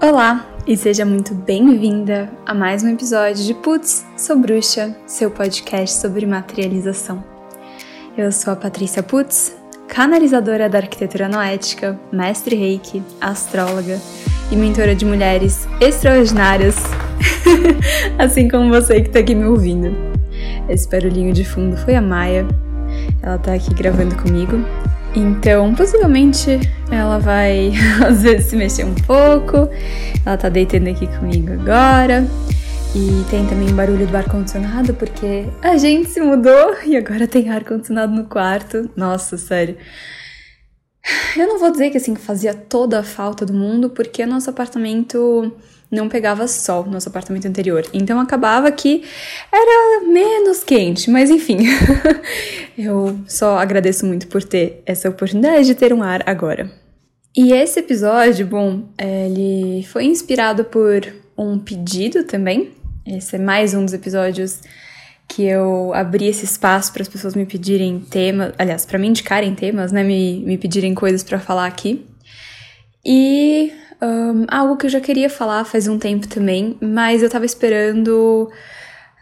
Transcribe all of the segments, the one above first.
Olá e seja muito bem-vinda a mais um episódio de Putz, sou bruxa, seu podcast sobre materialização. Eu sou a Patrícia Putz, canalizadora da arquitetura noética, mestre reiki, astróloga e mentora de mulheres extraordinárias, assim como você que está aqui me ouvindo. Esse barulhinho de fundo foi a Maia, ela está aqui gravando comigo então, possivelmente ela vai às vezes se mexer um pouco. Ela tá deitando aqui comigo agora. E tem também barulho do ar-condicionado, porque a gente se mudou e agora tem ar-condicionado no quarto. Nossa, sério. Eu não vou dizer que assim fazia toda a falta do mundo, porque nosso apartamento não pegava sol, nosso apartamento anterior. Então acabava que era menos quente, mas enfim. eu só agradeço muito por ter essa oportunidade de ter um ar agora. E esse episódio, bom, ele foi inspirado por um pedido também. Esse é mais um dos episódios que eu abri esse espaço para as pessoas me pedirem temas, aliás, para me indicarem temas, né, me, me pedirem coisas para falar aqui. E um, algo que eu já queria falar faz um tempo também, mas eu tava esperando,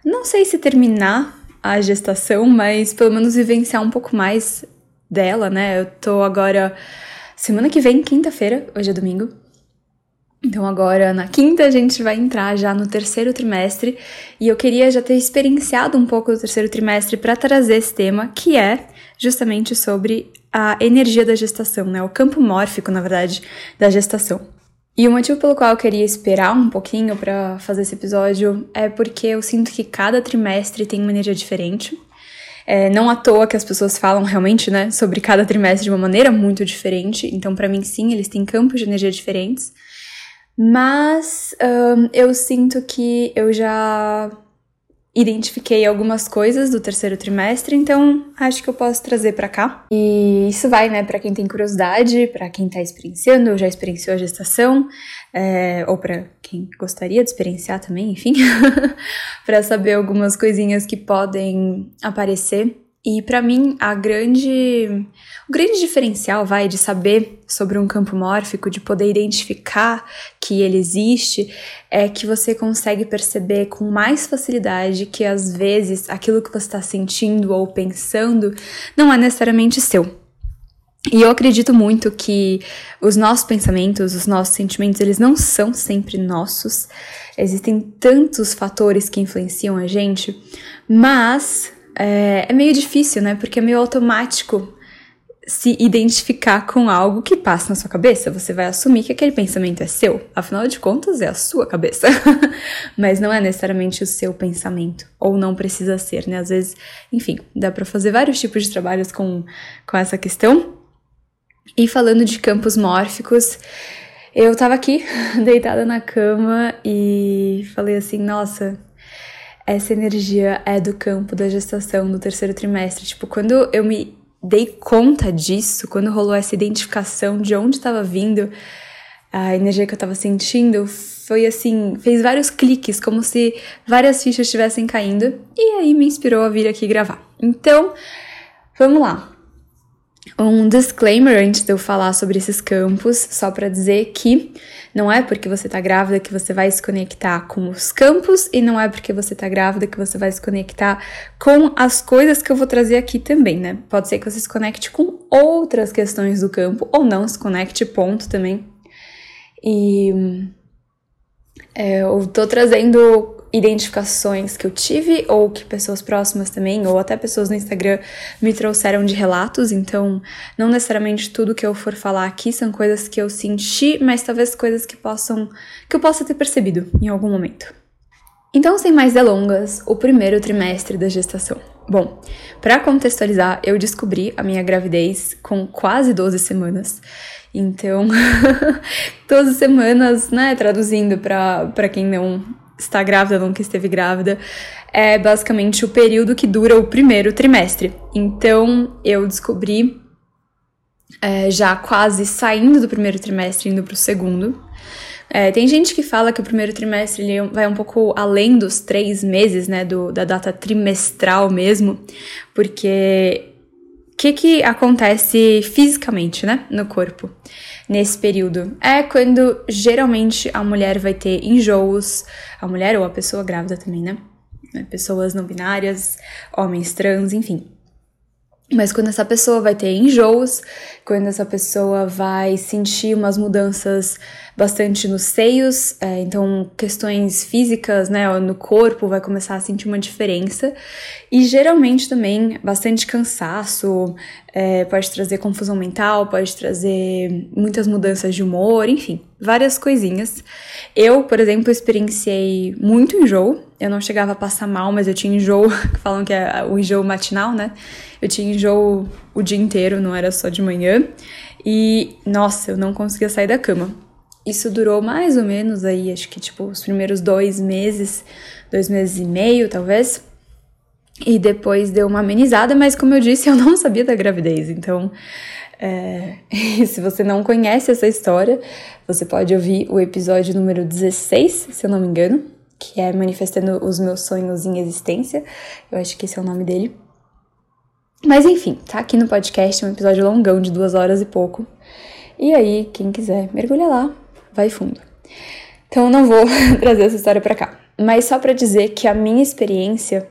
não sei se terminar a gestação, mas pelo menos vivenciar um pouco mais dela, né? Eu tô agora, semana que vem, quinta-feira, hoje é domingo, então agora na quinta a gente vai entrar já no terceiro trimestre e eu queria já ter experienciado um pouco do terceiro trimestre para trazer esse tema, que é justamente sobre a energia da gestação, né? O campo mórfico, na verdade, da gestação. E o motivo pelo qual eu queria esperar um pouquinho para fazer esse episódio é porque eu sinto que cada trimestre tem uma energia diferente. É, não à toa que as pessoas falam realmente, né, sobre cada trimestre de uma maneira muito diferente. Então, para mim, sim, eles têm campos de energia diferentes. Mas um, eu sinto que eu já identifiquei algumas coisas do terceiro trimestre, então acho que eu posso trazer para cá. E isso vai, né, para quem tem curiosidade, para quem tá experienciando ou já experienciou a gestação, é, ou para quem gostaria de experienciar também, enfim, para saber algumas coisinhas que podem aparecer e para mim, a grande, o grande diferencial vai de saber sobre um campo mórfico, de poder identificar que ele existe, é que você consegue perceber com mais facilidade que às vezes aquilo que você está sentindo ou pensando não é necessariamente seu. E eu acredito muito que os nossos pensamentos, os nossos sentimentos, eles não são sempre nossos. Existem tantos fatores que influenciam a gente, mas é, é meio difícil, né? Porque é meio automático se identificar com algo que passa na sua cabeça. Você vai assumir que aquele pensamento é seu. Afinal de contas, é a sua cabeça. Mas não é necessariamente o seu pensamento. Ou não precisa ser, né? Às vezes, enfim, dá para fazer vários tipos de trabalhos com, com essa questão. E falando de campos mórficos, eu tava aqui, deitada na cama, e falei assim: nossa, essa energia é do campo da gestação do terceiro trimestre. Tipo, quando eu me dei conta disso, quando rolou essa identificação de onde estava vindo a energia que eu estava sentindo, foi assim, fez vários cliques, como se várias fichas estivessem caindo, e aí me inspirou a vir aqui gravar. Então, vamos lá. Um disclaimer antes de eu falar sobre esses campos, só para dizer que não é porque você tá grávida que você vai se conectar com os campos e não é porque você tá grávida que você vai se conectar com as coisas que eu vou trazer aqui também, né? Pode ser que você se conecte com outras questões do campo ou não se conecte, ponto também. E é, eu tô trazendo identificações que eu tive ou que pessoas próximas também, ou até pessoas no Instagram me trouxeram de relatos, então não necessariamente tudo que eu for falar aqui são coisas que eu senti, mas talvez coisas que possam que eu possa ter percebido em algum momento. Então, sem mais delongas, o primeiro trimestre da gestação. Bom, para contextualizar, eu descobri a minha gravidez com quase 12 semanas. Então, 12 semanas, né, traduzindo para quem não está grávida, nunca esteve grávida, é basicamente o período que dura o primeiro trimestre. Então eu descobri é, já quase saindo do primeiro trimestre, indo para o segundo. É, tem gente que fala que o primeiro trimestre ele vai um pouco além dos três meses, né, do, da data trimestral mesmo, porque que, que acontece fisicamente, né, no corpo nesse período? É quando geralmente a mulher vai ter enjoos, a mulher ou a pessoa grávida também, né? Pessoas não binárias, homens trans, enfim. Mas quando essa pessoa vai ter enjoos, quando essa pessoa vai sentir umas mudanças bastante nos seios, é, então questões físicas, né, no corpo vai começar a sentir uma diferença e geralmente também bastante cansaço, é, pode trazer confusão mental, pode trazer muitas mudanças de humor, enfim, várias coisinhas. Eu, por exemplo, experienciei muito enjoo. Eu não chegava a passar mal, mas eu tinha enjoo, falam que é o enjoo matinal, né? Eu tinha enjoo o dia inteiro, não era só de manhã. E, nossa, eu não conseguia sair da cama. Isso durou mais ou menos aí, acho que tipo os primeiros dois meses, dois meses e meio talvez. E depois deu uma amenizada, mas como eu disse, eu não sabia da gravidez. Então, é... se você não conhece essa história, você pode ouvir o episódio número 16, se eu não me engano, que é Manifestando os Meus Sonhos em Existência. Eu acho que esse é o nome dele. Mas enfim, tá aqui no podcast, um episódio longão de duas horas e pouco. E aí, quem quiser, mergulha lá, vai fundo. Então não vou trazer essa história para cá, mas só para dizer que a minha experiência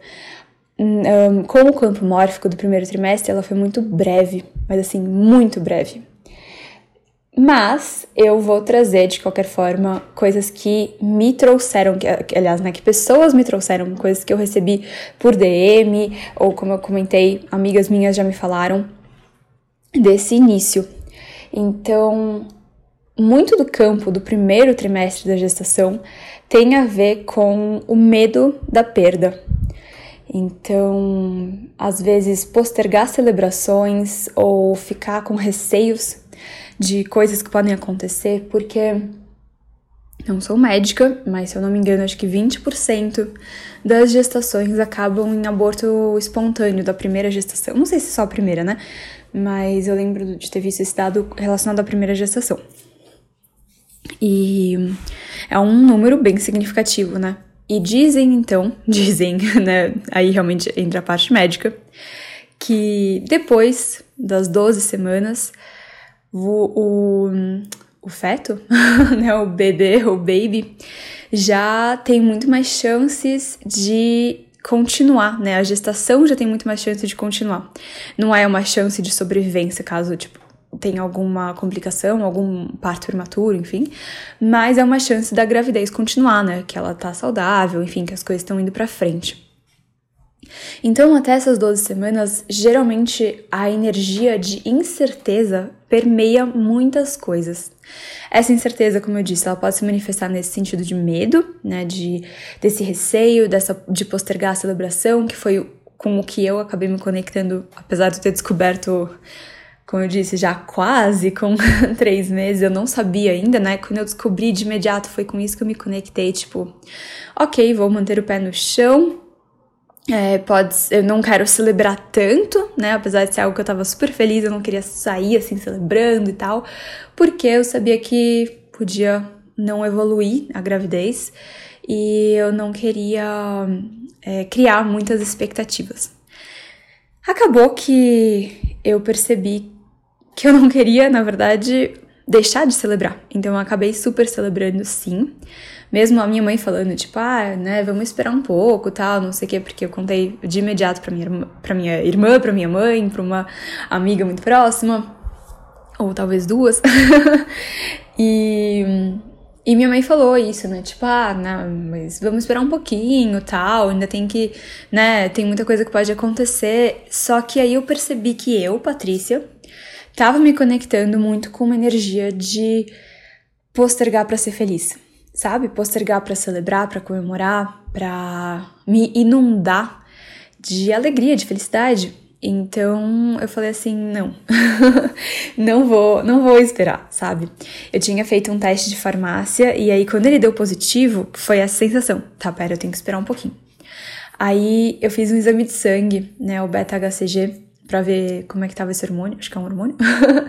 um, com o campo mórfico do primeiro trimestre, ela foi muito breve, mas assim, muito breve. Mas eu vou trazer, de qualquer forma, coisas que me trouxeram, que, aliás, né, que pessoas me trouxeram, coisas que eu recebi por DM, ou como eu comentei, amigas minhas já me falaram desse início. Então, muito do campo do primeiro trimestre da gestação tem a ver com o medo da perda. Então, às vezes, postergar celebrações ou ficar com receios de coisas que podem acontecer, porque não sou médica, mas se eu não me engano, acho que 20% das gestações acabam em aborto espontâneo da primeira gestação. Não sei se só a primeira, né? Mas eu lembro de ter visto esse dado relacionado à primeira gestação. E é um número bem significativo, né? E dizem então, dizem, né? Aí realmente entra a parte médica, que depois das 12 semanas, o, o, o feto, né? O bebê, o baby, já tem muito mais chances de continuar, né? A gestação já tem muito mais chance de continuar. Não é uma chance de sobrevivência caso, tipo, tem alguma complicação, algum parto prematuro, enfim, mas é uma chance da gravidez continuar, né? Que ela tá saudável, enfim, que as coisas estão indo para frente. Então, até essas 12 semanas, geralmente a energia de incerteza permeia muitas coisas. Essa incerteza, como eu disse, ela pode se manifestar nesse sentido de medo, né, de desse receio, dessa de postergar a celebração, que foi com o que eu acabei me conectando, apesar de ter descoberto como eu disse, já quase com três meses, eu não sabia ainda, né? Quando eu descobri de imediato, foi com isso que eu me conectei, tipo, ok, vou manter o pé no chão. É, pode, eu não quero celebrar tanto, né? Apesar de ser algo que eu tava super feliz, eu não queria sair assim celebrando e tal, porque eu sabia que podia não evoluir a gravidez e eu não queria é, criar muitas expectativas. Acabou que eu percebi que eu não queria, na verdade, deixar de celebrar. Então eu acabei super celebrando sim. Mesmo a minha mãe falando, tipo, ah, né, vamos esperar um pouco, tal, não sei o quê, porque eu contei de imediato pra minha, irmã, pra minha irmã, pra minha mãe, pra uma amiga muito próxima, ou talvez duas. e, e minha mãe falou isso, né, tipo, ah, não, mas vamos esperar um pouquinho, tal, ainda tem que, né, tem muita coisa que pode acontecer. Só que aí eu percebi que eu, Patrícia, tava me conectando muito com uma energia de postergar para ser feliz, sabe? Postergar para celebrar, para comemorar, para me inundar de alegria, de felicidade. Então eu falei assim, não, não vou, não vou esperar, sabe? Eu tinha feito um teste de farmácia e aí quando ele deu positivo, foi essa sensação, tá, pera, eu tenho que esperar um pouquinho. Aí eu fiz um exame de sangue, né, o beta-HCG, para ver como é que tava esse hormônio, acho que é um hormônio.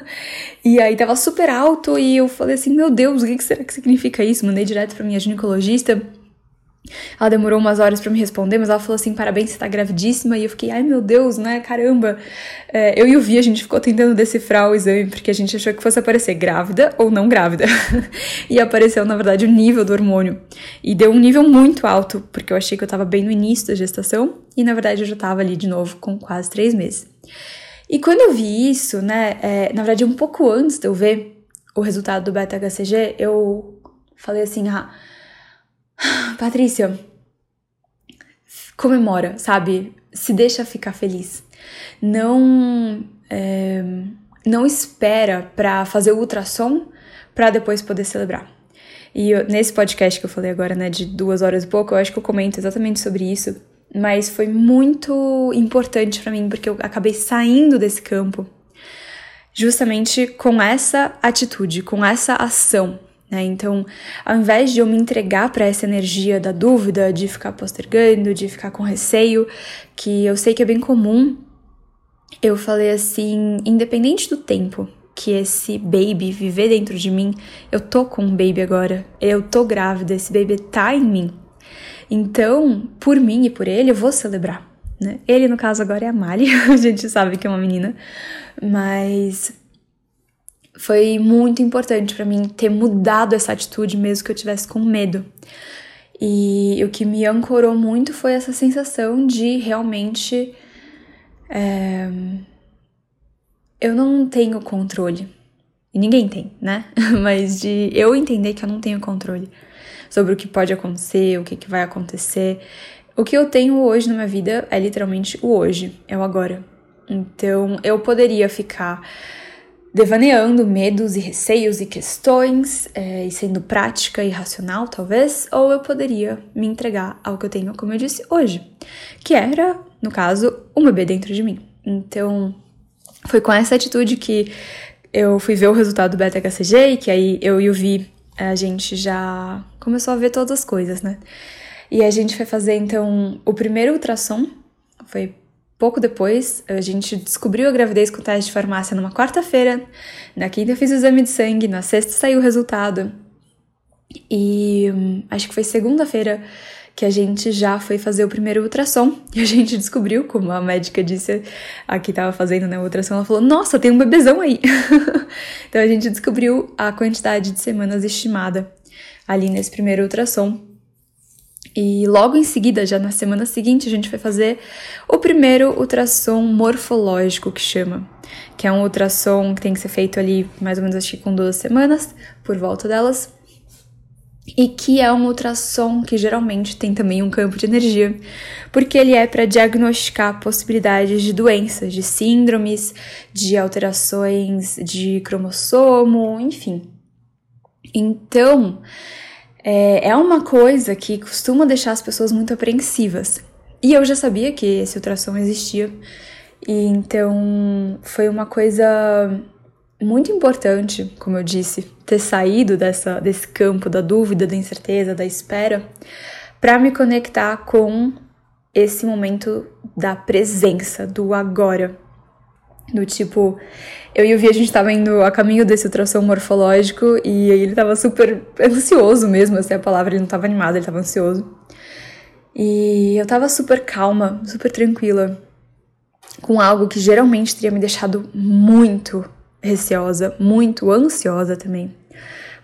e aí tava super alto e eu falei assim, meu Deus, o que será que significa isso? Mandei direto pra minha ginecologista. Ela demorou umas horas para me responder, mas ela falou assim: parabéns, você tá gravidíssima. E eu fiquei, ai meu Deus, né? Caramba. É, eu e o Vi, a gente ficou tentando decifrar o exame porque a gente achou que fosse aparecer grávida ou não grávida. e apareceu, na verdade, o nível do hormônio. E deu um nível muito alto, porque eu achei que eu tava bem no início da gestação e na verdade eu já tava ali de novo com quase três meses. E quando eu vi isso, né, é, na verdade, um pouco antes de eu ver o resultado do beta-HCG, eu falei assim: ah Patrícia, comemora, sabe? Se deixa ficar feliz. Não, é, não espera para fazer o ultrassom para depois poder celebrar. E eu, nesse podcast que eu falei agora, né, de duas horas e pouco, eu acho que eu comento exatamente sobre isso. Mas foi muito importante para mim porque eu acabei saindo desse campo justamente com essa atitude, com essa ação, né? Então, ao invés de eu me entregar para essa energia da dúvida, de ficar postergando, de ficar com receio, que eu sei que é bem comum, eu falei assim: independente do tempo que esse baby viver dentro de mim, eu tô com um baby agora, eu tô grávida, esse baby tá em mim. Então, por mim e por ele, eu vou celebrar. Né? Ele, no caso, agora é a Mali, a gente sabe que é uma menina, mas foi muito importante para mim ter mudado essa atitude, mesmo que eu tivesse com medo. E o que me ancorou muito foi essa sensação de realmente. É, eu não tenho controle. E ninguém tem, né? Mas de eu entender que eu não tenho controle sobre o que pode acontecer, o que, que vai acontecer. O que eu tenho hoje na minha vida é literalmente o hoje, é o agora. Então eu poderia ficar devaneando medos e receios e questões, é, e sendo prática e racional, talvez, ou eu poderia me entregar ao que eu tenho, como eu disse, hoje, que era, no caso, um bebê dentro de mim. Então, foi com essa atitude que eu fui ver o resultado do beta-HCG e que aí eu e o Vi, a gente já começou a ver todas as coisas, né? E a gente foi fazer, então, o primeiro ultrassom, foi Pouco depois, a gente descobriu a gravidez com teste de farmácia numa quarta-feira. Na quinta eu fiz o exame de sangue, na sexta saiu o resultado. E hum, acho que foi segunda-feira que a gente já foi fazer o primeiro ultrassom e a gente descobriu, como a médica disse, a que estava fazendo né, o ultrassom, ela falou: Nossa, tem um bebezão aí! então a gente descobriu a quantidade de semanas estimada ali nesse primeiro ultrassom. E logo em seguida, já na semana seguinte, a gente vai fazer o primeiro ultrassom morfológico que chama, que é um ultrassom que tem que ser feito ali mais ou menos acho que com duas semanas, por volta delas. E que é um ultrassom que geralmente tem também um campo de energia, porque ele é para diagnosticar possibilidades de doenças, de síndromes, de alterações de cromossomo, enfim. Então, é, é uma coisa que costuma deixar as pessoas muito apreensivas. E eu já sabia que esse ultrassom existia, e então foi uma coisa muito importante, como eu disse, ter saído dessa, desse campo da dúvida, da incerteza, da espera, para me conectar com esse momento da presença, do agora. Do tipo, eu e o Vi, a gente tava indo a caminho desse ultrassom morfológico e ele tava super ansioso mesmo, essa é a palavra, ele não tava animado, ele tava ansioso. E eu tava super calma, super tranquila, com algo que geralmente teria me deixado muito receosa, muito ansiosa também.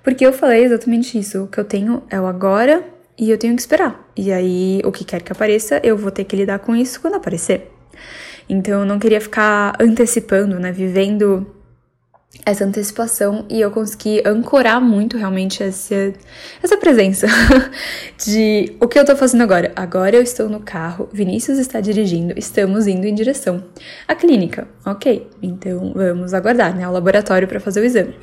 Porque eu falei exatamente isso, o que eu tenho é o agora e eu tenho que esperar. E aí, o que quer que apareça, eu vou ter que lidar com isso quando aparecer. Então eu não queria ficar antecipando, né, vivendo essa antecipação e eu consegui ancorar muito realmente essa, essa presença de o que eu tô fazendo agora. Agora eu estou no carro, Vinícius está dirigindo, estamos indo em direção à clínica. Ok, então vamos aguardar, né, ao laboratório para fazer o exame.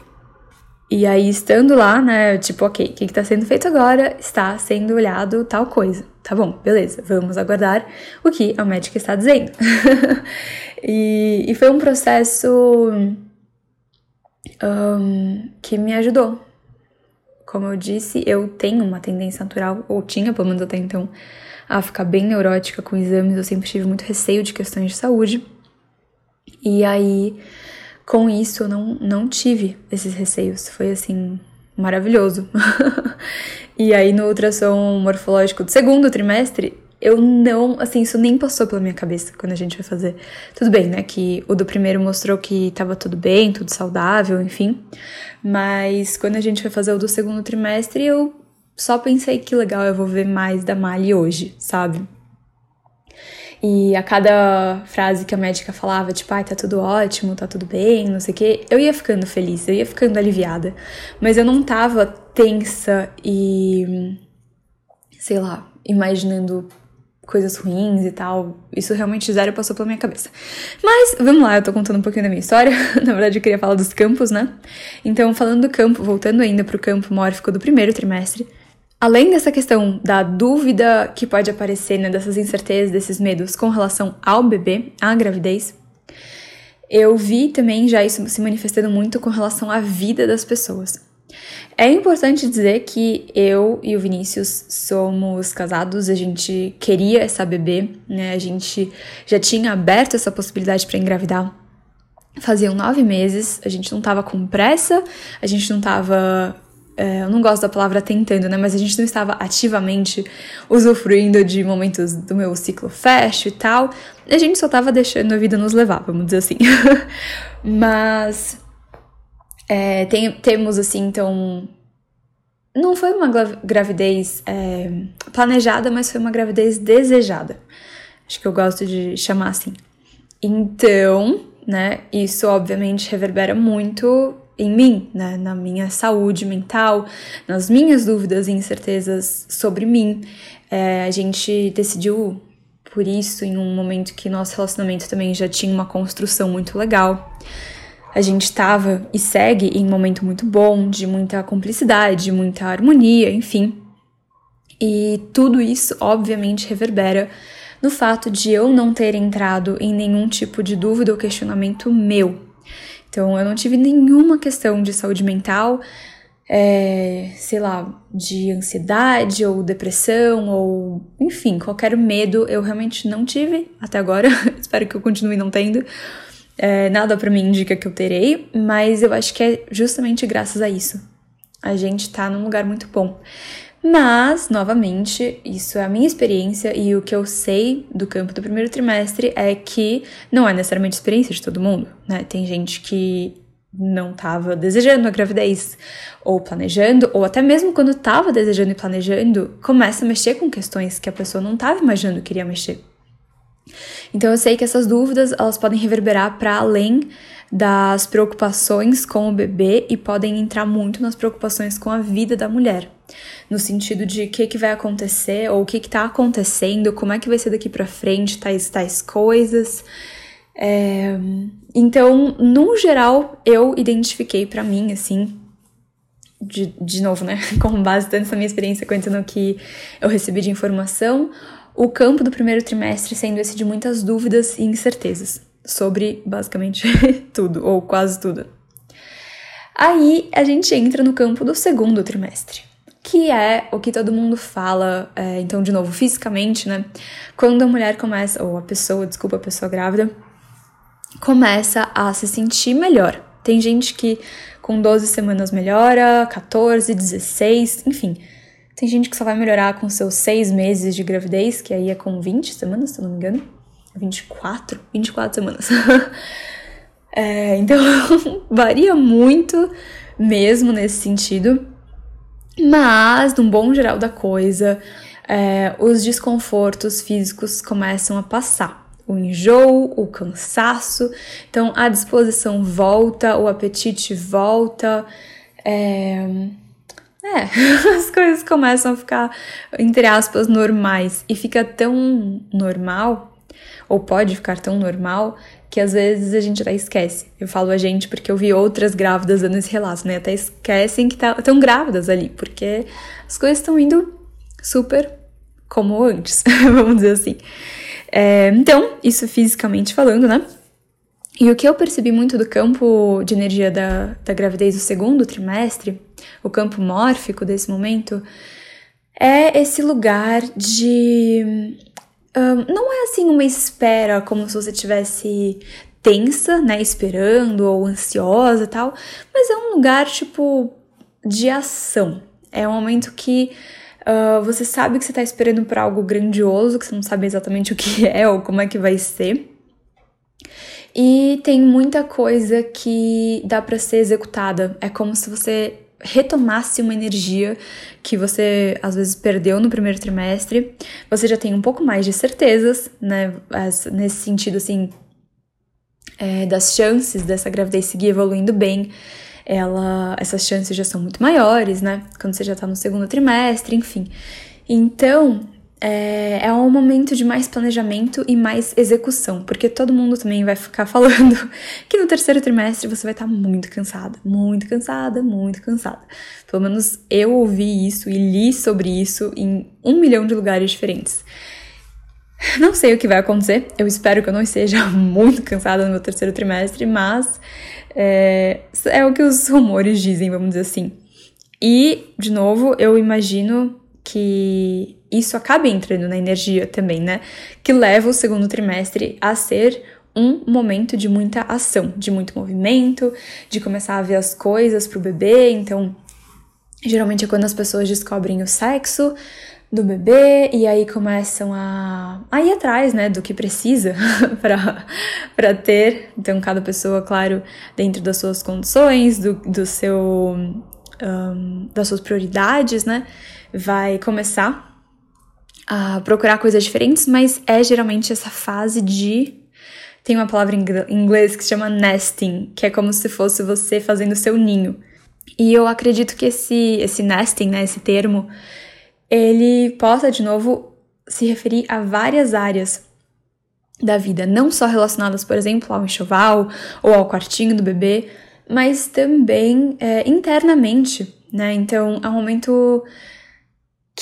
E aí, estando lá, né, tipo, ok, o que, que tá sendo feito agora? Está sendo olhado tal coisa. Tá bom, beleza, vamos aguardar o que a médica está dizendo. e, e, foi um processo um, que me ajudou. Como eu disse, eu tenho uma tendência natural, ou tinha pelo menos até então, a ficar bem neurótica com exames. Eu sempre tive muito receio de questões de saúde. E aí com isso, eu não, não tive esses receios. Foi assim, maravilhoso. E aí no ultrassom morfológico do segundo trimestre, eu não, assim, isso nem passou pela minha cabeça quando a gente vai fazer. Tudo bem, né? Que o do primeiro mostrou que tava tudo bem, tudo saudável, enfim. Mas quando a gente vai fazer o do segundo trimestre, eu só pensei que legal, eu vou ver mais da Mali hoje, sabe? E a cada frase que a médica falava, tipo, ai, tá tudo ótimo, tá tudo bem, não sei o quê, eu ia ficando feliz, eu ia ficando aliviada. Mas eu não tava tensa e, sei lá, imaginando coisas ruins e tal. Isso realmente zero passou pela minha cabeça. Mas vamos lá, eu tô contando um pouquinho da minha história. Na verdade, eu queria falar dos campos, né? Então, falando do campo, voltando ainda pro campo mórfico do primeiro trimestre, Além dessa questão da dúvida que pode aparecer, né, dessas incertezas, desses medos com relação ao bebê, à gravidez, eu vi também já isso se manifestando muito com relação à vida das pessoas. É importante dizer que eu e o Vinícius somos casados, a gente queria essa bebê, né? A gente já tinha aberto essa possibilidade para engravidar. Faziam nove meses, a gente não tava com pressa, a gente não tava eu não gosto da palavra tentando, né? Mas a gente não estava ativamente usufruindo de momentos do meu ciclo fecho e tal. A gente só estava deixando a vida nos levar, vamos dizer assim. mas é, tem, temos assim, então. Não foi uma gravidez é, planejada, mas foi uma gravidez desejada. Acho que eu gosto de chamar assim. Então, né, isso obviamente reverbera muito em mim, né, na minha saúde mental, nas minhas dúvidas e incertezas sobre mim. É, a gente decidiu por isso em um momento que nosso relacionamento também já tinha uma construção muito legal. A gente estava e segue em um momento muito bom, de muita cumplicidade, muita harmonia, enfim. E tudo isso, obviamente, reverbera no fato de eu não ter entrado em nenhum tipo de dúvida ou questionamento meu então, eu não tive nenhuma questão de saúde mental, é, sei lá, de ansiedade ou depressão ou, enfim, qualquer medo eu realmente não tive até agora. Espero que eu continue não tendo. É, nada para mim indica que eu terei, mas eu acho que é justamente graças a isso. A gente tá num lugar muito bom. Mas, novamente, isso é a minha experiência e o que eu sei do campo do primeiro trimestre é que não é necessariamente experiência de todo mundo, né? Tem gente que não estava desejando a gravidez ou planejando, ou até mesmo quando estava desejando e planejando, começa a mexer com questões que a pessoa não estava imaginando que iria mexer. Então eu sei que essas dúvidas elas podem reverberar para além das preocupações com o bebê e podem entrar muito nas preocupações com a vida da mulher no sentido de o que, que vai acontecer ou o que está acontecendo, como é que vai ser daqui para frente, tais, tais coisas. É, então, no geral, eu identifiquei para mim, assim, de, de novo, né, com base tanto na minha experiência quanto no que eu recebi de informação, o campo do primeiro trimestre sendo esse de muitas dúvidas e incertezas sobre basicamente tudo, ou quase tudo. Aí a gente entra no campo do segundo trimestre que é o que todo mundo fala, é, então, de novo, fisicamente, né? Quando a mulher começa, ou a pessoa, desculpa, a pessoa grávida, começa a se sentir melhor. Tem gente que com 12 semanas melhora, 14, 16, enfim. Tem gente que só vai melhorar com seus 6 meses de gravidez, que aí é com 20 semanas, se eu não me engano. 24? 24 semanas. é, então, varia muito mesmo nesse sentido. Mas, num bom geral da coisa, é, os desconfortos físicos começam a passar. O enjoo, o cansaço, então a disposição volta, o apetite volta. É, é, as coisas começam a ficar, entre aspas, normais. E fica tão normal, ou pode ficar tão normal, que às vezes a gente até esquece. Eu falo a gente porque eu vi outras grávidas dando esse relato, né? Até esquecem que estão tá, grávidas ali, porque as coisas estão indo super como antes, vamos dizer assim. É, então, isso fisicamente falando, né? E o que eu percebi muito do campo de energia da, da gravidez do segundo trimestre, o campo mórfico desse momento, é esse lugar de um, não é assim uma espera como se você tivesse tensa, né, esperando ou ansiosa e tal, mas é um lugar tipo de ação. É um momento que uh, você sabe que você está esperando por algo grandioso, que você não sabe exatamente o que é ou como é que vai ser. E tem muita coisa que dá para ser executada. É como se você retomasse uma energia que você às vezes perdeu no primeiro trimestre. Você já tem um pouco mais de certezas, né? Nesse sentido, assim, é, das chances dessa gravidez seguir evoluindo bem. Ela, essas chances já são muito maiores, né? Quando você já tá no segundo trimestre, enfim. Então, é, é um momento de mais planejamento e mais execução, porque todo mundo também vai ficar falando que no terceiro trimestre você vai estar tá muito cansada, muito cansada, muito cansada. Pelo menos eu ouvi isso e li sobre isso em um milhão de lugares diferentes. Não sei o que vai acontecer, eu espero que eu não esteja muito cansada no meu terceiro trimestre, mas é, é o que os rumores dizem, vamos dizer assim. E, de novo, eu imagino que isso acaba entrando na energia também, né? Que leva o segundo trimestre a ser um momento de muita ação, de muito movimento, de começar a ver as coisas pro bebê. Então, geralmente é quando as pessoas descobrem o sexo do bebê e aí começam a, a ir atrás, né, do que precisa para ter. Então, cada pessoa, claro, dentro das suas condições, do, do seu. Um, das suas prioridades, né? vai começar a procurar coisas diferentes, mas é geralmente essa fase de. Tem uma palavra em inglês que se chama nesting, que é como se fosse você fazendo seu ninho. E eu acredito que esse, esse nesting, né, esse termo, ele possa de novo se referir a várias áreas da vida, não só relacionadas, por exemplo, ao enxoval ou ao quartinho do bebê, mas também é, internamente, né? Então é um momento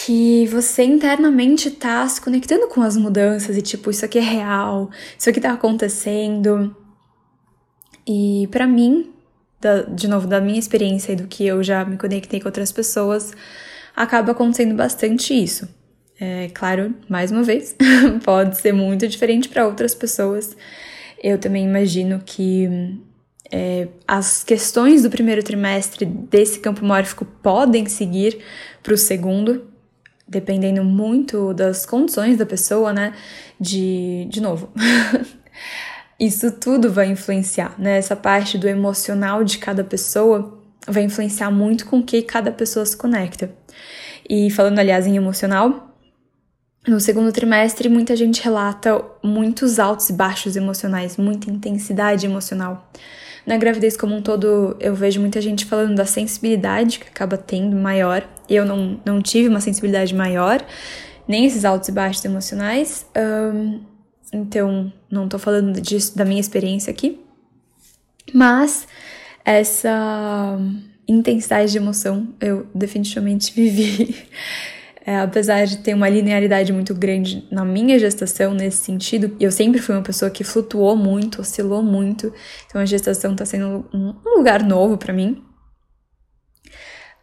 que você internamente tá se conectando com as mudanças e tipo, isso aqui é real, isso aqui tá acontecendo. E para mim, da, de novo, da minha experiência e do que eu já me conectei com outras pessoas, acaba acontecendo bastante isso. É claro, mais uma vez, pode ser muito diferente para outras pessoas. Eu também imagino que é, as questões do primeiro trimestre desse campo mórfico podem seguir para o segundo, dependendo muito das condições da pessoa, né? De, de novo, isso tudo vai influenciar, né? Essa parte do emocional de cada pessoa vai influenciar muito com que cada pessoa se conecta. E falando, aliás, em emocional, no segundo trimestre, muita gente relata muitos altos e baixos emocionais, muita intensidade emocional. Na gravidez como um todo, eu vejo muita gente falando da sensibilidade que acaba tendo maior. Eu não, não tive uma sensibilidade maior, nem esses altos e baixos emocionais. Um, então, não tô falando disso, da minha experiência aqui. Mas essa intensidade de emoção eu definitivamente vivi. É, apesar de ter uma linearidade muito grande na minha gestação nesse sentido, eu sempre fui uma pessoa que flutuou muito, oscilou muito. Então a gestação tá sendo um, um lugar novo para mim.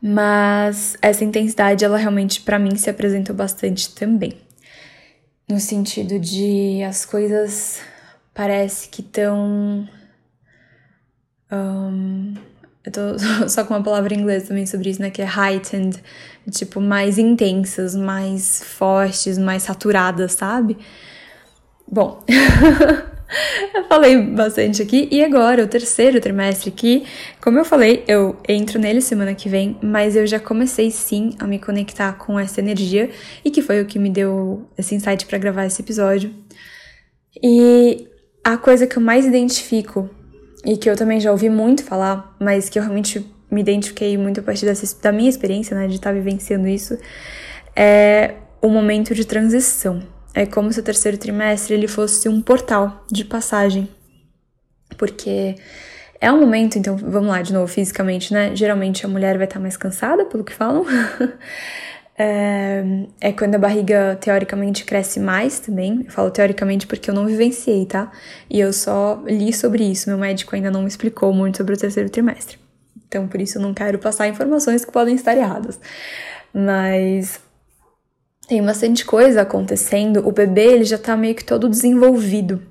Mas essa intensidade, ela realmente para mim se apresentou bastante também. No sentido de as coisas parece que estão um, eu tô só com uma palavra em inglês também sobre isso, né? Que é heightened. Tipo, mais intensas, mais fortes, mais saturadas, sabe? Bom, eu falei bastante aqui. E agora, o terceiro trimestre aqui, como eu falei, eu entro nele semana que vem, mas eu já comecei sim a me conectar com essa energia e que foi o que me deu esse insight para gravar esse episódio. E a coisa que eu mais identifico e que eu também já ouvi muito falar, mas que eu realmente me identifiquei muito a partir dessa, da minha experiência, né, de estar tá vivenciando isso, é o momento de transição. É como se o terceiro trimestre ele fosse um portal de passagem. Porque é um momento, então vamos lá de novo, fisicamente, né? Geralmente a mulher vai estar mais cansada, pelo que falam. É, é, quando a barriga teoricamente cresce mais também. Eu falo teoricamente porque eu não vivenciei, tá? E eu só li sobre isso. Meu médico ainda não me explicou muito sobre o terceiro trimestre. Então, por isso eu não quero passar informações que podem estar erradas. Mas tem bastante coisa acontecendo. O bebê ele já tá meio que todo desenvolvido.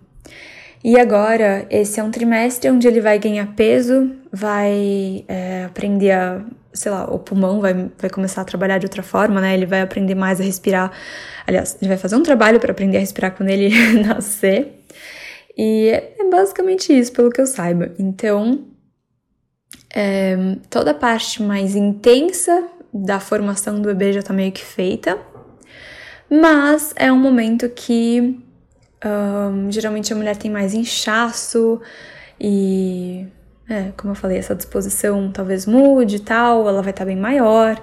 E agora, esse é um trimestre onde ele vai ganhar peso, vai é, aprender a sei lá, o pulmão vai, vai começar a trabalhar de outra forma, né? Ele vai aprender mais a respirar. Aliás, ele vai fazer um trabalho para aprender a respirar quando ele nascer. E é basicamente isso, pelo que eu saiba. Então, é, toda a parte mais intensa da formação do bebê já tá meio que feita. Mas é um momento que um, geralmente a mulher tem mais inchaço e é, como eu falei, essa disposição talvez mude e tal, ela vai estar tá bem maior.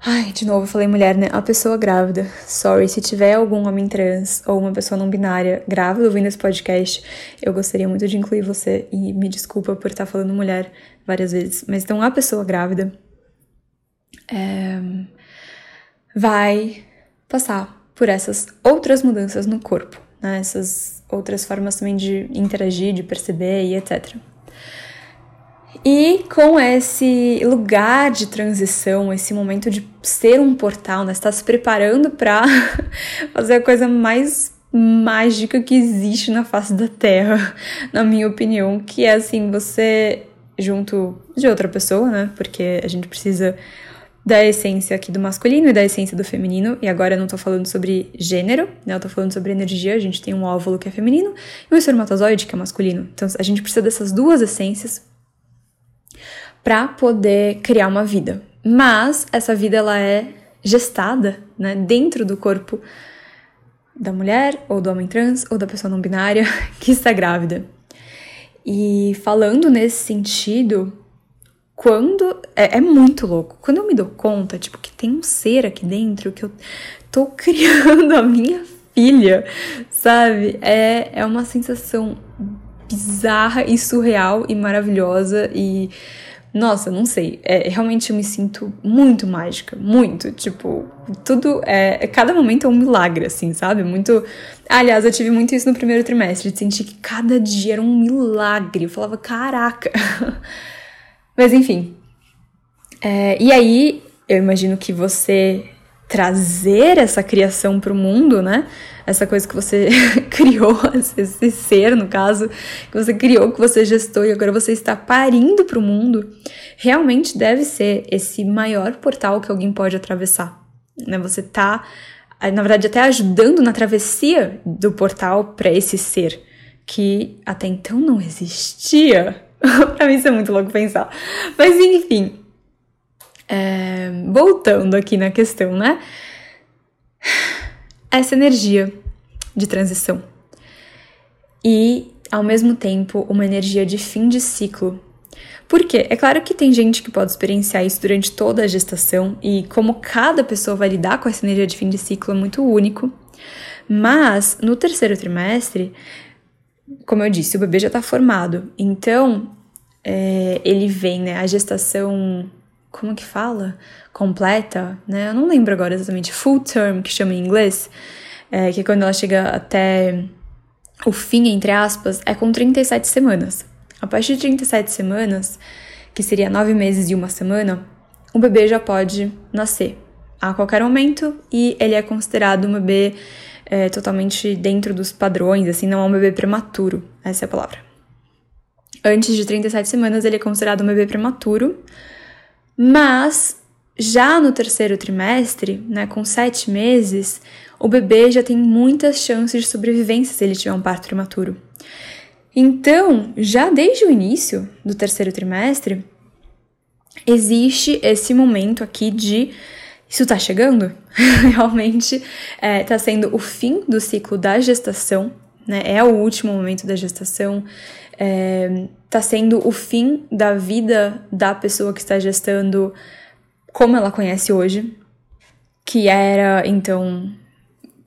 Ai, de novo, eu falei mulher, né? A pessoa grávida. Sorry, se tiver algum homem trans ou uma pessoa não binária grávida ouvindo esse podcast, eu gostaria muito de incluir você e me desculpa por estar falando mulher várias vezes. Mas então, a pessoa grávida é, vai passar por essas outras mudanças no corpo, né? Essas outras formas também de interagir, de perceber e etc. E com esse lugar de transição, esse momento de ser um portal, né? Você tá se preparando para fazer a coisa mais mágica que existe na face da Terra, na minha opinião, que é assim, você junto de outra pessoa, né? Porque a gente precisa da essência aqui do masculino e da essência do feminino, e agora eu não tô falando sobre gênero, né? Eu tô falando sobre energia, a gente tem um óvulo que é feminino e um espermatozoide que é masculino. Então a gente precisa dessas duas essências para poder criar uma vida. Mas essa vida ela é gestada, né, dentro do corpo da mulher ou do homem trans ou da pessoa não binária que está grávida. E falando nesse sentido, quando é, é, muito louco. Quando eu me dou conta, tipo, que tem um ser aqui dentro que eu tô criando a minha filha, sabe? É, é uma sensação bizarra e surreal e maravilhosa e nossa, não sei. É, realmente eu me sinto muito mágica. Muito. Tipo, tudo é. Cada momento é um milagre, assim, sabe? Muito. Aliás, eu tive muito isso no primeiro trimestre, de sentir que cada dia era um milagre. Eu falava, caraca. Mas enfim. É, e aí, eu imagino que você trazer essa criação para o mundo, né? Essa coisa que você criou, esse ser, no caso, que você criou, que você gestou e agora você está parindo para o mundo, realmente deve ser esse maior portal que alguém pode atravessar. Né? Você está, na verdade, até ajudando na travessia do portal para esse ser que até então não existia. para mim isso é muito louco pensar. Mas enfim, é, voltando aqui na questão, né? Essa energia de transição. E, ao mesmo tempo, uma energia de fim de ciclo. Por quê? É claro que tem gente que pode experienciar isso durante toda a gestação, e como cada pessoa vai lidar com essa energia de fim de ciclo é muito único. Mas, no terceiro trimestre, como eu disse, o bebê já está formado. Então, é, ele vem, né? A gestação como que fala? Completa, né? Eu não lembro agora exatamente. Full term, que chama em inglês, é, que é quando ela chega até o fim, entre aspas, é com 37 semanas. A partir de 37 semanas, que seria 9 meses e uma semana, o bebê já pode nascer a qualquer momento e ele é considerado um bebê é, totalmente dentro dos padrões, assim, não é um bebê prematuro, essa é a palavra. Antes de 37 semanas, ele é considerado um bebê prematuro, mas já no terceiro trimestre, né, com sete meses, o bebê já tem muitas chances de sobrevivência se ele tiver um parto prematuro. Então, já desde o início do terceiro trimestre, existe esse momento aqui de isso tá chegando? Realmente é, tá sendo o fim do ciclo da gestação, né? É o último momento da gestação é, tá sendo o fim da vida da pessoa que está gestando como ela conhece hoje, que era, então,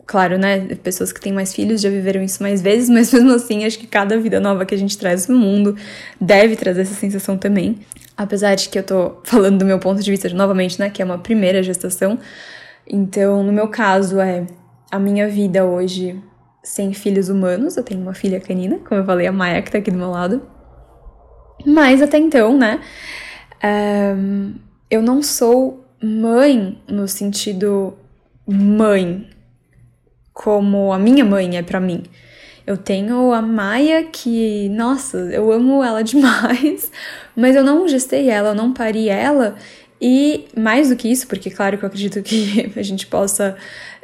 claro, né, pessoas que têm mais filhos já viveram isso mais vezes, mas mesmo assim, acho que cada vida nova que a gente traz no mundo deve trazer essa sensação também. Apesar de que eu tô falando do meu ponto de vista novamente, né, que é uma primeira gestação. Então, no meu caso, é a minha vida hoje sem filhos humanos, eu tenho uma filha canina, como eu falei, a Maia que tá aqui do meu lado. Mas até então, né, um, eu não sou mãe no sentido mãe, como a minha mãe é para mim. Eu tenho a Maia que, nossa, eu amo ela demais, mas eu não gestei ela, eu não pari ela E mais do que isso, porque claro que eu acredito que a gente possa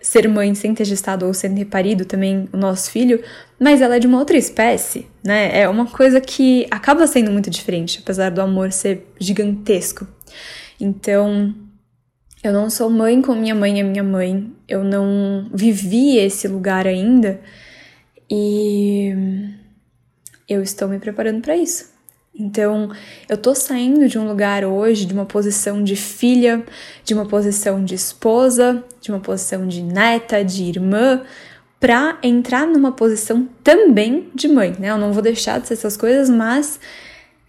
ser mãe sem ter gestado ou sem ter parido também o nosso filho, mas ela é de uma outra espécie, né? É uma coisa que acaba sendo muito diferente, apesar do amor ser gigantesco. Então, eu não sou mãe como minha mãe é minha mãe, eu não vivi esse lugar ainda e eu estou me preparando para isso. Então, eu tô saindo de um lugar hoje, de uma posição de filha, de uma posição de esposa, de uma posição de neta, de irmã, para entrar numa posição também de mãe, né? Eu não vou deixar de ser essas coisas, mas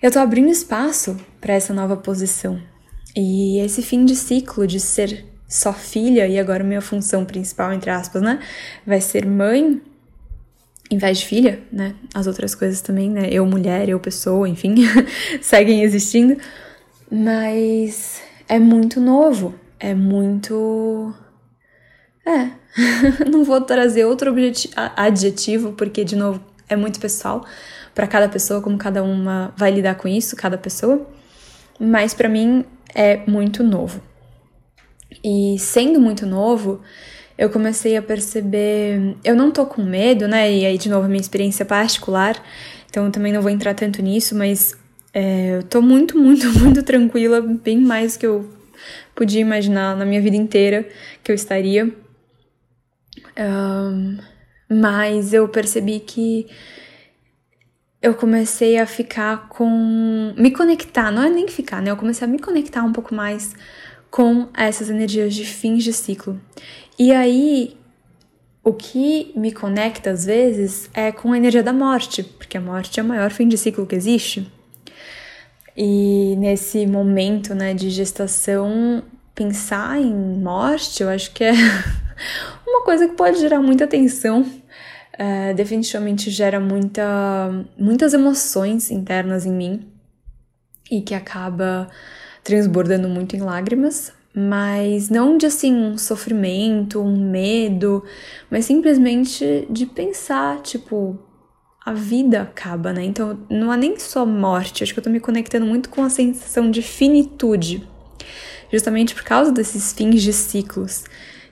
eu tô abrindo espaço para essa nova posição. E esse fim de ciclo de ser só filha e agora minha função principal, entre aspas, né, vai ser mãe, em vez de filha, né? As outras coisas também, né? Eu mulher, eu pessoa, enfim, seguem existindo. Mas é muito novo, é muito. É. Não vou trazer outro adjetivo, porque, de novo, é muito pessoal para cada pessoa, como cada uma vai lidar com isso, cada pessoa. Mas para mim é muito novo. E sendo muito novo, eu comecei a perceber. Eu não tô com medo, né? E aí, de novo, minha experiência particular, então também não vou entrar tanto nisso, mas é, eu tô muito, muito, muito tranquila, bem mais que eu podia imaginar na minha vida inteira que eu estaria. Um, mas eu percebi que eu comecei a ficar com. me conectar, não é nem ficar, né? Eu comecei a me conectar um pouco mais com essas energias de fins de ciclo. E aí, o que me conecta às vezes é com a energia da morte, porque a morte é o maior fim de ciclo que existe. E nesse momento, né, de gestação, pensar em morte, eu acho que é uma coisa que pode gerar muita tensão. É, definitivamente gera muita, muitas emoções internas em mim e que acaba transbordando muito em lágrimas, mas não de assim um sofrimento, um medo, mas simplesmente de pensar, tipo, a vida acaba, né? Então não é nem só morte, acho que eu tô me conectando muito com a sensação de finitude, justamente por causa desses fins de ciclos.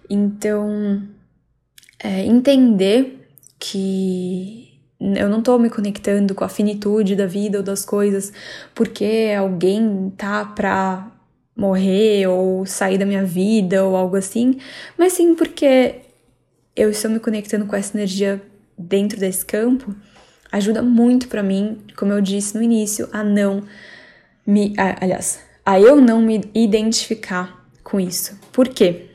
Então, é, entender que eu não tô me conectando com a finitude da vida ou das coisas porque alguém tá pra morrer ou sair da minha vida ou algo assim, mas sim porque eu estou me conectando com essa energia dentro desse campo, ajuda muito para mim, como eu disse no início, a não me, aliás, a eu não me identificar com isso. Por quê?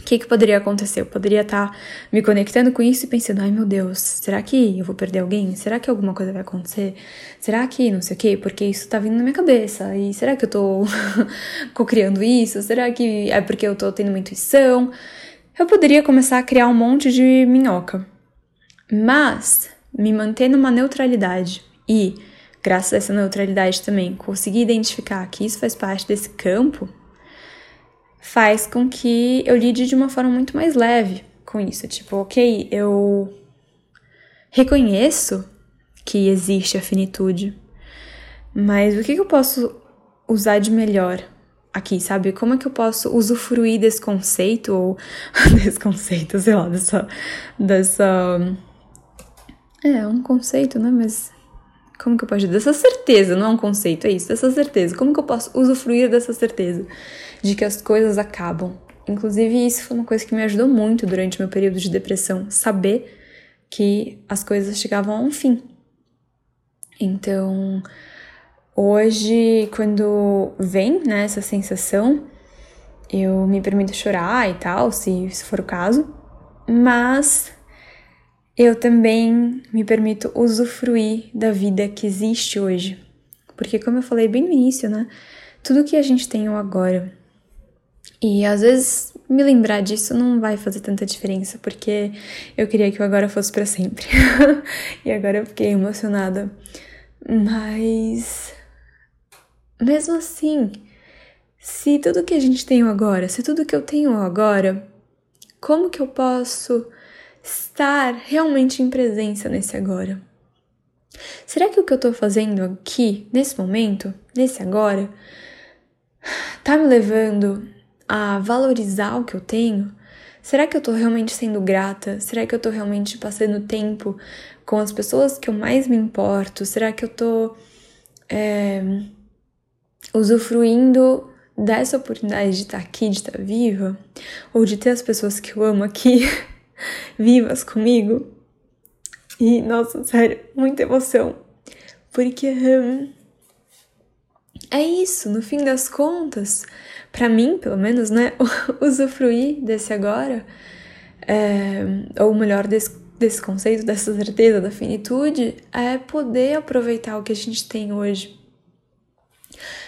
O que, que poderia acontecer? Eu poderia estar tá me conectando com isso e pensando: ai meu Deus, será que eu vou perder alguém? Será que alguma coisa vai acontecer? Será que não sei o quê? Porque isso tá vindo na minha cabeça. E será que eu tô co-criando isso? Será que é porque eu tô tendo uma intuição? Eu poderia começar a criar um monte de minhoca. Mas me manter numa neutralidade e, graças a essa neutralidade também, conseguir identificar que isso faz parte desse campo faz com que eu lide de uma forma muito mais leve com isso. Tipo, ok, eu reconheço que existe a finitude, mas o que, que eu posso usar de melhor aqui, sabe? Como é que eu posso usufruir desse conceito, ou desse conceito, sei lá, dessa. dessa. É, um conceito, né? Mas. Como que eu posso? Dessa certeza, não é um conceito, é isso, dessa certeza. Como que eu posso usufruir dessa certeza? De que as coisas acabam. Inclusive, isso foi uma coisa que me ajudou muito durante meu período de depressão, saber que as coisas chegavam a um fim. Então, hoje, quando vem né, essa sensação, eu me permito chorar e tal, se, for o caso, mas eu também me permito usufruir da vida que existe hoje. Porque, como eu falei bem no início, né? Tudo que a gente tem agora, e às vezes me lembrar disso não vai fazer tanta diferença, porque eu queria que o agora fosse para sempre. e agora eu fiquei emocionada. Mas mesmo assim, se tudo que a gente tem agora, se tudo que eu tenho agora, como que eu posso estar realmente em presença nesse agora? Será que o que eu tô fazendo aqui, nesse momento, nesse agora, tá me levando a valorizar o que eu tenho? Será que eu tô realmente sendo grata? Será que eu tô realmente passando tempo com as pessoas que eu mais me importo? Será que eu tô é, usufruindo dessa oportunidade de estar aqui, de estar viva? Ou de ter as pessoas que eu amo aqui vivas comigo? E, nossa, sério, muita emoção. Porque hum, é isso, no fim das contas, para mim, pelo menos, né, usufruir desse agora, é, ou melhor, desse, desse conceito, dessa certeza da finitude, é poder aproveitar o que a gente tem hoje.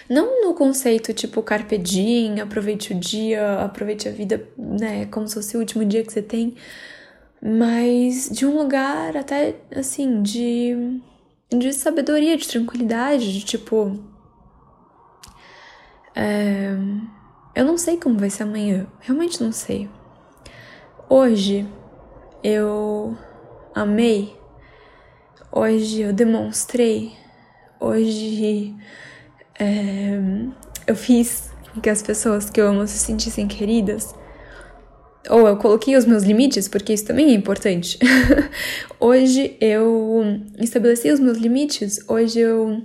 Não no conceito tipo carpe diem, aproveite o dia, aproveite a vida, né, como se fosse o último dia que você tem, mas de um lugar até assim de de sabedoria, de tranquilidade, de tipo é, eu não sei como vai ser amanhã, realmente não sei. Hoje eu amei, hoje eu demonstrei, hoje é, eu fiz com que as pessoas que eu amo se sentissem queridas. Ou eu coloquei os meus limites, porque isso também é importante. hoje eu estabeleci os meus limites, hoje eu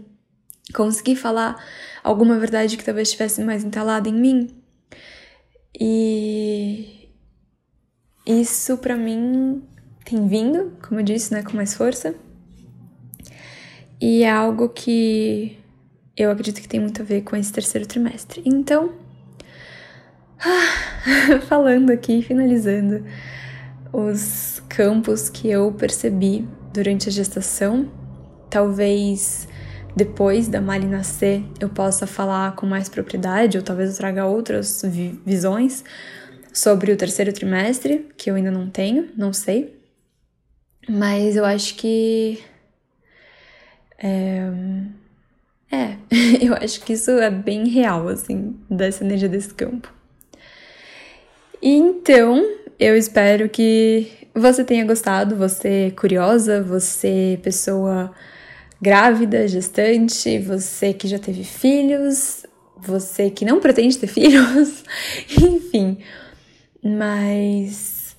consegui falar alguma verdade que talvez estivesse mais entalada em mim. E isso para mim tem vindo, como eu disse, né, com mais força. E é algo que eu acredito que tem muito a ver com esse terceiro trimestre. Então, falando aqui, finalizando os campos que eu percebi durante a gestação, talvez depois da Mali nascer eu possa falar com mais propriedade, ou talvez eu traga outras vi visões sobre o terceiro trimestre, que eu ainda não tenho, não sei. Mas eu acho que. É, é eu acho que isso é bem real, assim, dessa energia desse campo. Então, eu espero que você tenha gostado, você curiosa, você pessoa grávida, gestante, você que já teve filhos, você que não pretende ter filhos, enfim. Mas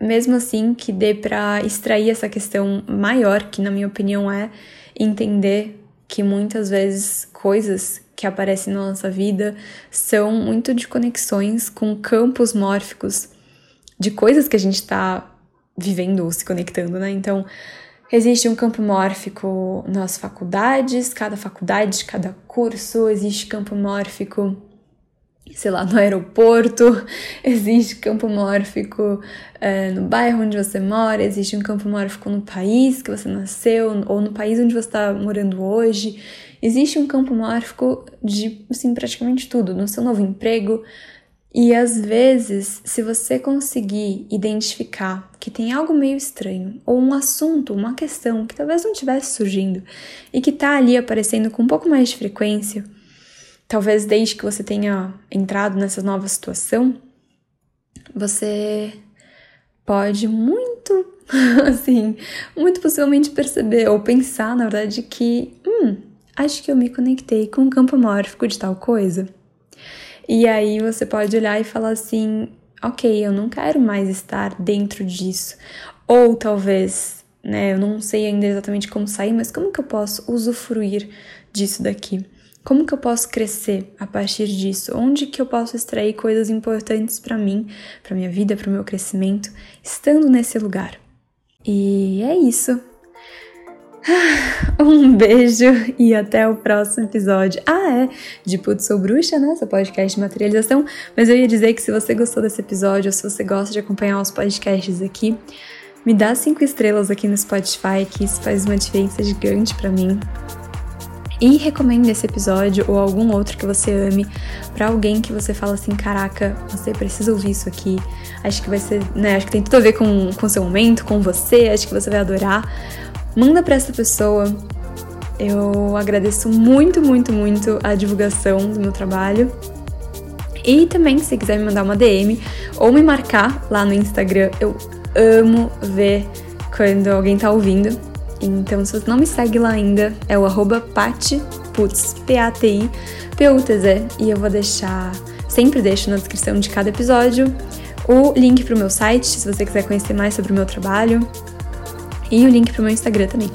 mesmo assim que dê para extrair essa questão maior, que na minha opinião é entender que muitas vezes coisas que aparecem na nossa vida são muito de conexões com campos mórficos de coisas que a gente está vivendo ou se conectando, né? Então, Existe um campo mórfico nas faculdades, cada faculdade, cada curso, existe campo mórfico, sei lá, no aeroporto, existe campo mórfico é, no bairro onde você mora, existe um campo mórfico no país que você nasceu, ou no país onde você está morando hoje. Existe um campo mórfico de, assim, praticamente tudo, no seu novo emprego, e às vezes, se você conseguir identificar que tem algo meio estranho, ou um assunto, uma questão que talvez não estivesse surgindo e que está ali aparecendo com um pouco mais de frequência, talvez desde que você tenha entrado nessa nova situação, você pode muito, assim, muito possivelmente perceber ou pensar, na verdade, que, hum, acho que eu me conectei com um campo mórfico de tal coisa. E aí você pode olhar e falar assim: ok, eu não quero mais estar dentro disso. Ou talvez, né, eu não sei ainda exatamente como sair, mas como que eu posso usufruir disso daqui? Como que eu posso crescer a partir disso? Onde que eu posso extrair coisas importantes para mim, para minha vida, para o meu crescimento, estando nesse lugar? E é isso. Um beijo e até o próximo episódio. Ah, é, de Putz Sou Bruxa, né? Seu podcast de materialização. Mas eu ia dizer que se você gostou desse episódio ou se você gosta de acompanhar os podcasts aqui, me dá cinco estrelas aqui no Spotify, que isso faz uma diferença gigante para mim. E recomende esse episódio ou algum outro que você ame para alguém que você fala assim: caraca, você precisa ouvir isso aqui. Acho que vai ser, né? Acho que tem tudo a ver com o seu momento, com você. Acho que você vai adorar manda para essa pessoa. Eu agradeço muito, muito, muito a divulgação do meu trabalho. E também, se quiser me mandar uma DM ou me marcar lá no Instagram, eu amo ver quando alguém tá ouvindo. Então, se você não me segue lá ainda, é o arroba Putz, P-A-T-I, P-U-T-Z, e eu vou deixar, sempre deixo na descrição de cada episódio, o link pro meu site, se você quiser conhecer mais sobre o meu trabalho, e o link pro meu Instagram também.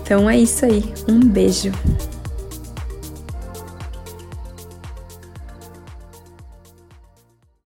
Então é isso aí, um beijo!